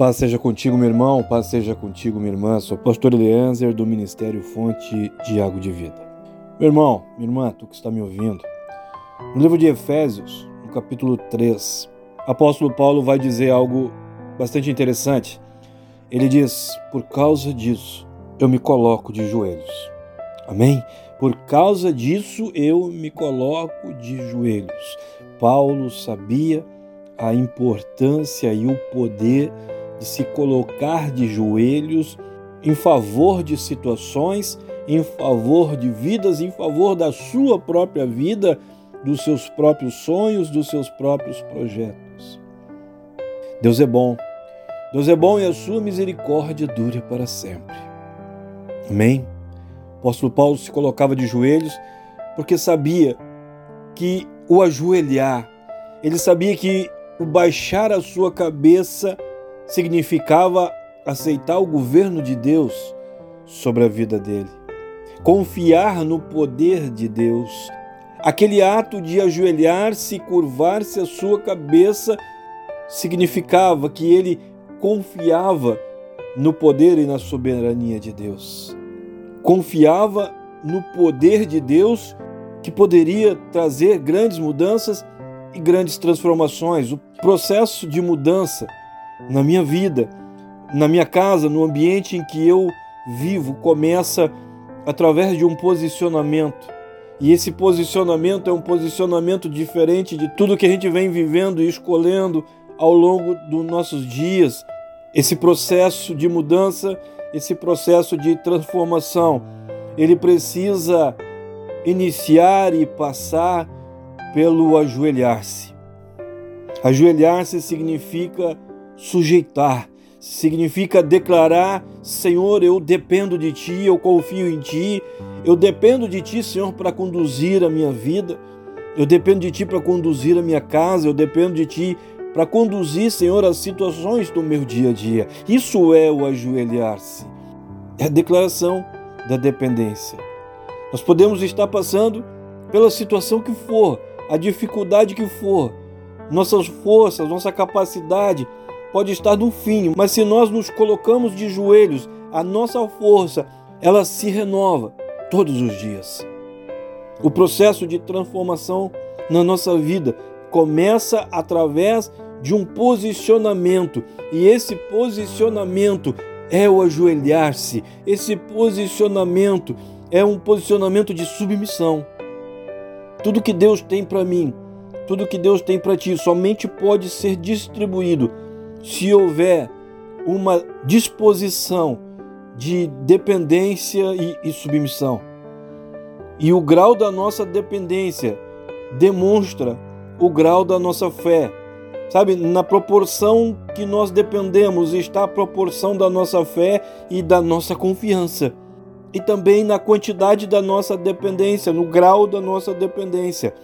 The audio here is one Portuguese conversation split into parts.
Paz seja contigo, meu irmão, paz seja contigo, minha irmã. Sou pastor Eliezer do Ministério Fonte de Água de Vida. Meu irmão, minha irmã, tu que está me ouvindo, no livro de Efésios, no capítulo 3, apóstolo Paulo vai dizer algo bastante interessante. Ele diz: Por causa disso, eu me coloco de joelhos. Amém? Por causa disso, eu me coloco de joelhos. Paulo sabia a importância e o poder de se colocar de joelhos em favor de situações, em favor de vidas, em favor da sua própria vida, dos seus próprios sonhos, dos seus próprios projetos. Deus é bom. Deus é bom e a sua misericórdia dura para sempre. Amém? O apóstolo Paulo se colocava de joelhos porque sabia que o ajoelhar, ele sabia que o baixar a sua cabeça significava aceitar o governo de Deus sobre a vida dele, confiar no poder de Deus. Aquele ato de ajoelhar-se e curvar-se a sua cabeça significava que ele confiava no poder e na soberania de Deus. Confiava no poder de Deus que poderia trazer grandes mudanças e grandes transformações. O processo de mudança na minha vida, na minha casa, no ambiente em que eu vivo, começa através de um posicionamento. E esse posicionamento é um posicionamento diferente de tudo que a gente vem vivendo e escolhendo ao longo dos nossos dias. Esse processo de mudança, esse processo de transformação, ele precisa iniciar e passar pelo ajoelhar-se. Ajoelhar-se significa sujeitar, significa declarar: Senhor, eu dependo de Ti, eu confio em Ti, eu dependo de Ti, Senhor, para conduzir a minha vida, eu dependo de Ti para conduzir a minha casa, eu dependo de Ti para conduzir, Senhor, as situações do meu dia a dia. Isso é o ajoelhar-se, é a declaração da dependência. Nós podemos estar passando pela situação que for, a dificuldade que for, nossas forças, nossa capacidade pode estar no fim, mas se nós nos colocamos de joelhos, a nossa força, ela se renova todos os dias. O processo de transformação na nossa vida começa através de um posicionamento, e esse posicionamento é o ajoelhar-se. Esse posicionamento é um posicionamento de submissão. Tudo que Deus tem para mim, tudo que Deus tem para ti, somente pode ser distribuído se houver uma disposição de dependência e, e submissão. E o grau da nossa dependência demonstra o grau da nossa fé. Sabe, na proporção que nós dependemos está a proporção da nossa fé e da nossa confiança. E também na quantidade da nossa dependência, no grau da nossa dependência.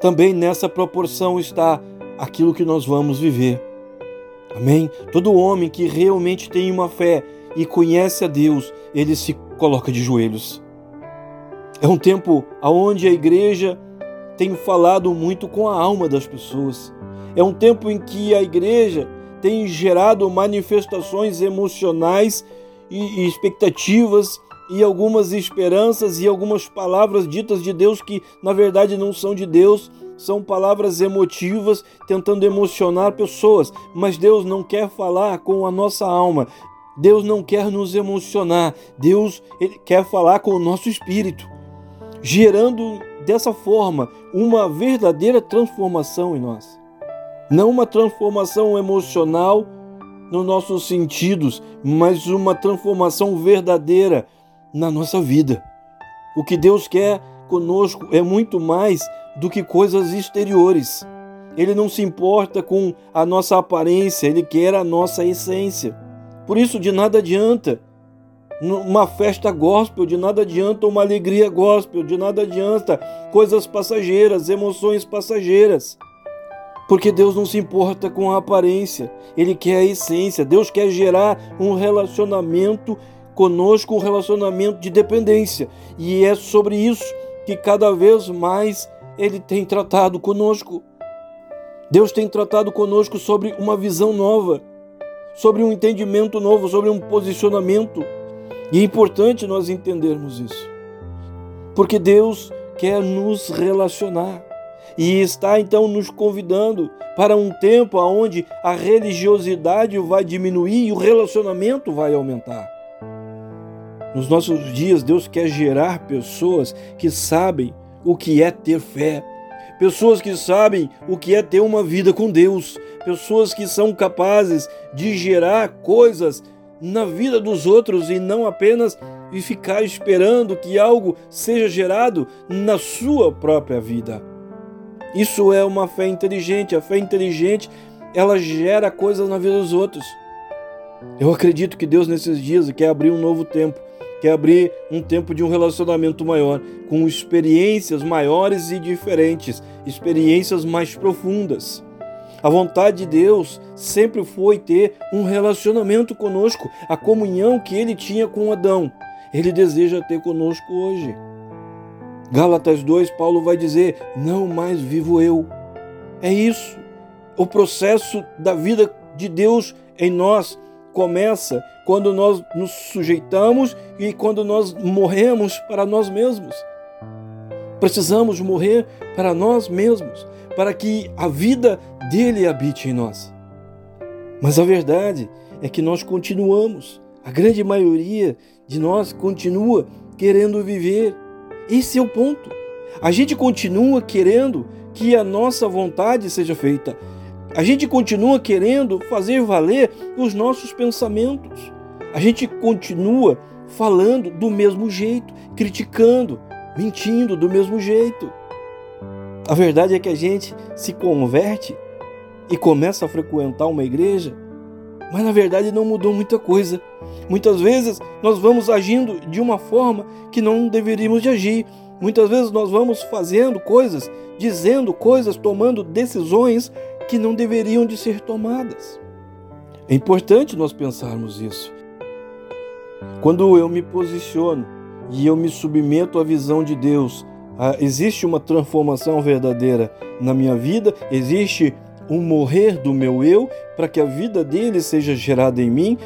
Também nessa proporção está aquilo que nós vamos viver. Amém? Todo homem que realmente tem uma fé e conhece a Deus, ele se coloca de joelhos. É um tempo onde a igreja tem falado muito com a alma das pessoas. É um tempo em que a igreja tem gerado manifestações emocionais e expectativas e algumas esperanças e algumas palavras ditas de Deus que na verdade não são de Deus, são palavras emotivas tentando emocionar pessoas, mas Deus não quer falar com a nossa alma. Deus não quer nos emocionar. Deus ele quer falar com o nosso espírito, gerando dessa forma uma verdadeira transformação em nós. Não uma transformação emocional nos nossos sentidos, mas uma transformação verdadeira na nossa vida. O que Deus quer conosco é muito mais do que coisas exteriores. Ele não se importa com a nossa aparência, ele quer a nossa essência. Por isso, de nada adianta uma festa gospel, de nada adianta uma alegria gospel, de nada adianta coisas passageiras, emoções passageiras. Porque Deus não se importa com a aparência, Ele quer a essência. Deus quer gerar um relacionamento conosco, um relacionamento de dependência. E é sobre isso que cada vez mais Ele tem tratado conosco. Deus tem tratado conosco sobre uma visão nova, sobre um entendimento novo, sobre um posicionamento. E é importante nós entendermos isso, porque Deus quer nos relacionar e está então nos convidando para um tempo onde a religiosidade vai diminuir e o relacionamento vai aumentar. Nos nossos dias, Deus quer gerar pessoas que sabem o que é ter fé, pessoas que sabem o que é ter uma vida com Deus, pessoas que são capazes de gerar coisas na vida dos outros e não apenas e ficar esperando que algo seja gerado na sua própria vida. Isso é uma fé inteligente. A fé inteligente, ela gera coisas na vida dos outros. Eu acredito que Deus nesses dias quer abrir um novo tempo, quer abrir um tempo de um relacionamento maior, com experiências maiores e diferentes, experiências mais profundas. A vontade de Deus sempre foi ter um relacionamento conosco, a comunhão que ele tinha com Adão. Ele deseja ter conosco hoje. Gálatas 2, Paulo vai dizer: Não mais vivo eu. É isso. O processo da vida de Deus em nós começa quando nós nos sujeitamos e quando nós morremos para nós mesmos. Precisamos morrer para nós mesmos, para que a vida dele habite em nós. Mas a verdade é que nós continuamos, a grande maioria de nós continua querendo viver. Esse é o ponto. A gente continua querendo que a nossa vontade seja feita. A gente continua querendo fazer valer os nossos pensamentos. A gente continua falando do mesmo jeito, criticando, mentindo do mesmo jeito. A verdade é que a gente se converte e começa a frequentar uma igreja, mas na verdade não mudou muita coisa. Muitas vezes nós vamos agindo de uma forma que não deveríamos de agir. Muitas vezes nós vamos fazendo coisas, dizendo coisas, tomando decisões que não deveriam de ser tomadas. É importante nós pensarmos isso. Quando eu me posiciono e eu me submeto à visão de Deus, ah, existe uma transformação verdadeira na minha vida, existe um morrer do meu eu para que a vida dele seja gerada em mim,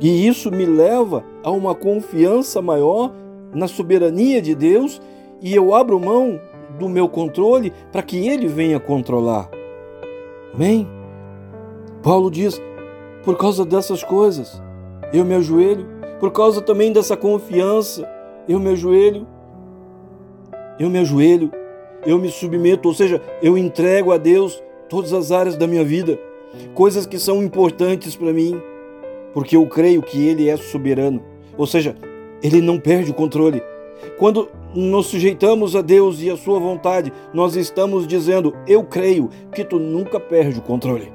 e isso me leva a uma confiança maior na soberania de Deus e eu abro mão do meu controle para que ele venha controlar. Amém? Paulo diz: por causa dessas coisas, eu me ajoelho, por causa também dessa confiança, eu me ajoelho, eu me ajoelho, eu me submeto, ou seja, eu entrego a Deus todas as áreas da minha vida, coisas que são importantes para mim, porque eu creio que Ele é soberano, ou seja, Ele não perde o controle. Quando nos sujeitamos a Deus e a Sua vontade, nós estamos dizendo: Eu creio que tu nunca perde o controle.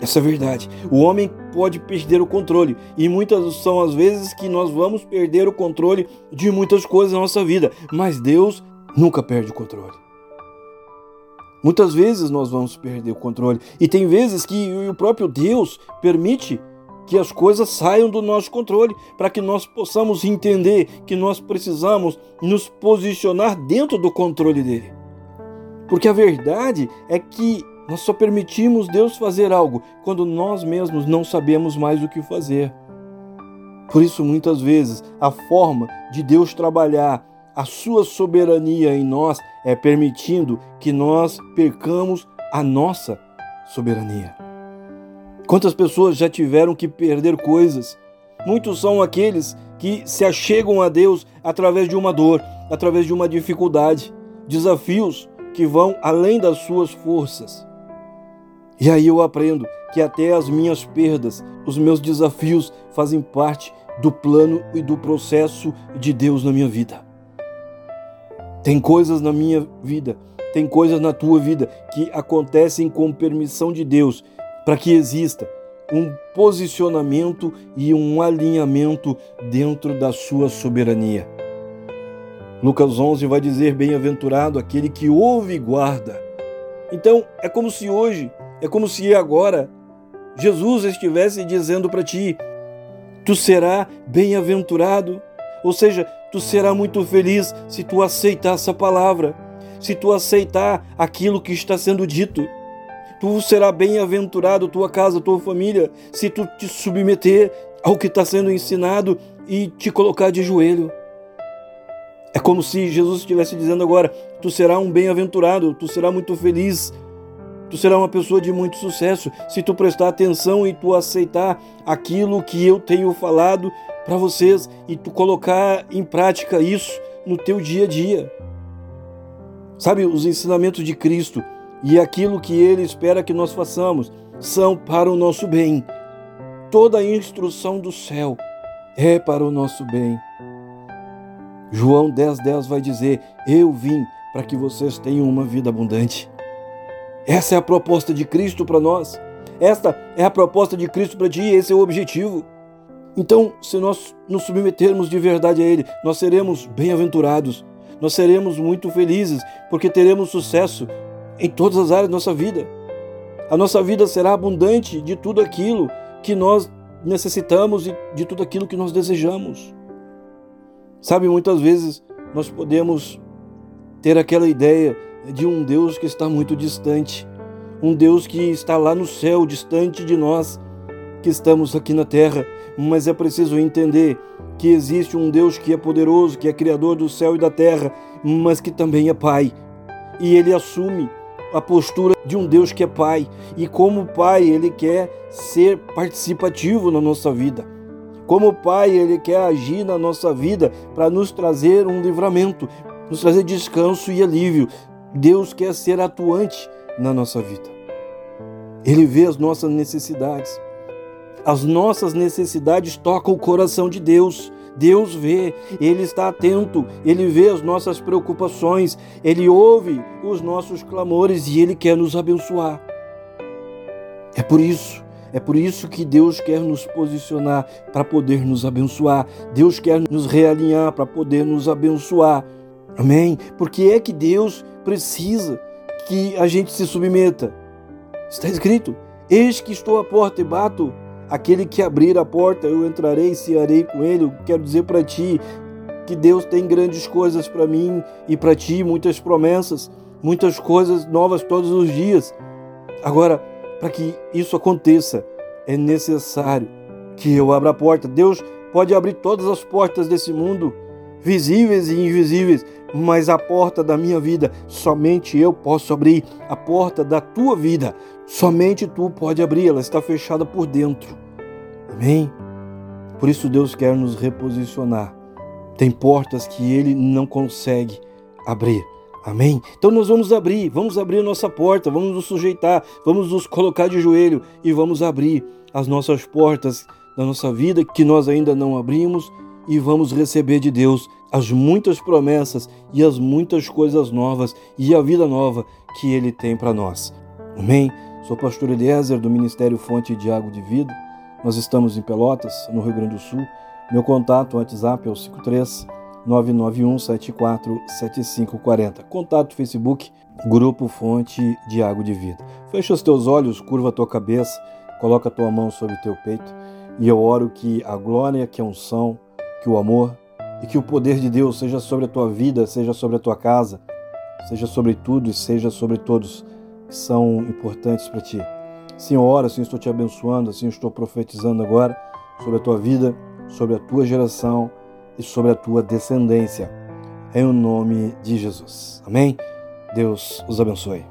Essa é a verdade. O homem pode perder o controle e muitas são as vezes que nós vamos perder o controle de muitas coisas na nossa vida, mas Deus nunca perde o controle. Muitas vezes nós vamos perder o controle e tem vezes que o próprio Deus permite que as coisas saiam do nosso controle para que nós possamos entender que nós precisamos nos posicionar dentro do controle dele. Porque a verdade é que nós só permitimos Deus fazer algo quando nós mesmos não sabemos mais o que fazer. Por isso, muitas vezes, a forma de Deus trabalhar a sua soberania em nós é permitindo que nós percamos a nossa soberania. Quantas pessoas já tiveram que perder coisas? Muitos são aqueles que se achegam a Deus através de uma dor, através de uma dificuldade, desafios que vão além das suas forças. E aí eu aprendo que até as minhas perdas, os meus desafios fazem parte do plano e do processo de Deus na minha vida. Tem coisas na minha vida, tem coisas na tua vida que acontecem com permissão de Deus para que exista um posicionamento e um alinhamento dentro da sua soberania. Lucas 11 vai dizer: Bem-aventurado aquele que ouve e guarda. Então, é como se hoje, é como se agora, Jesus estivesse dizendo para ti: Tu será bem-aventurado, ou seja, tu será muito feliz se tu aceitar essa palavra, se tu aceitar aquilo que está sendo dito. Tu será bem-aventurado, tua casa, tua família, se tu te submeter ao que está sendo ensinado e te colocar de joelho. É como se Jesus estivesse dizendo agora: tu será um bem-aventurado, tu será muito feliz, tu será uma pessoa de muito sucesso se tu prestar atenção e tu aceitar aquilo que eu tenho falado para vocês e tu colocar em prática isso no teu dia a dia. Sabe, os ensinamentos de Cristo e aquilo que ele espera que nós façamos são para o nosso bem. Toda a instrução do céu é para o nosso bem. João 10,10 10 vai dizer: Eu vim para que vocês tenham uma vida abundante. Essa é a proposta de Cristo para nós. Esta é a proposta de Cristo para ti, esse é o objetivo. Então, se nós nos submetermos de verdade a Ele, nós seremos bem-aventurados, nós seremos muito felizes, porque teremos sucesso em todas as áreas da nossa vida. A nossa vida será abundante de tudo aquilo que nós necessitamos e de tudo aquilo que nós desejamos. Sabe, muitas vezes nós podemos ter aquela ideia de um Deus que está muito distante, um Deus que está lá no céu, distante de nós, que estamos aqui na terra, mas é preciso entender que existe um Deus que é poderoso, que é criador do céu e da terra, mas que também é Pai. E ele assume a postura de um Deus que é Pai, e como Pai, ele quer ser participativo na nossa vida. Como Pai, Ele quer agir na nossa vida para nos trazer um livramento, nos trazer descanso e alívio. Deus quer ser atuante na nossa vida. Ele vê as nossas necessidades. As nossas necessidades tocam o coração de Deus. Deus vê, Ele está atento, Ele vê as nossas preocupações, Ele ouve os nossos clamores e Ele quer nos abençoar. É por isso é por isso que Deus quer nos posicionar para poder nos abençoar. Deus quer nos realinhar para poder nos abençoar. Amém? Porque é que Deus precisa que a gente se submeta. Está escrito: Eis que estou à porta e bato. Aquele que abrir a porta, eu entrarei e cearei com ele. Eu quero dizer para ti que Deus tem grandes coisas para mim e para ti, muitas promessas, muitas coisas novas todos os dias. Agora, para que isso aconteça, é necessário que eu abra a porta. Deus pode abrir todas as portas desse mundo, visíveis e invisíveis, mas a porta da minha vida somente eu posso abrir. A porta da tua vida somente tu pode abrir, ela está fechada por dentro. Amém? Por isso Deus quer nos reposicionar. Tem portas que ele não consegue abrir. Amém? Então nós vamos abrir, vamos abrir a nossa porta, vamos nos sujeitar, vamos nos colocar de joelho e vamos abrir as nossas portas da nossa vida que nós ainda não abrimos e vamos receber de Deus as muitas promessas e as muitas coisas novas e a vida nova que Ele tem para nós. Amém? Sou pastor Eliezer do Ministério Fonte de Água de Vida. Nós estamos em Pelotas, no Rio Grande do Sul. Meu contato, WhatsApp é o 53 991 74 7540. Contato Facebook, Grupo Fonte de Água de Vida. Fecha os teus olhos, curva a tua cabeça, coloca a tua mão sobre o teu peito e eu oro que a glória, que a unção, que o amor e que o poder de Deus seja sobre a tua vida, seja sobre a tua casa, seja sobre tudo e seja sobre todos que são importantes para ti. Senhor, assim estou te abençoando, assim estou profetizando agora sobre a tua vida, sobre a tua geração e sobre a tua descendência. Em o nome de Jesus. Amém? Deus os abençoe.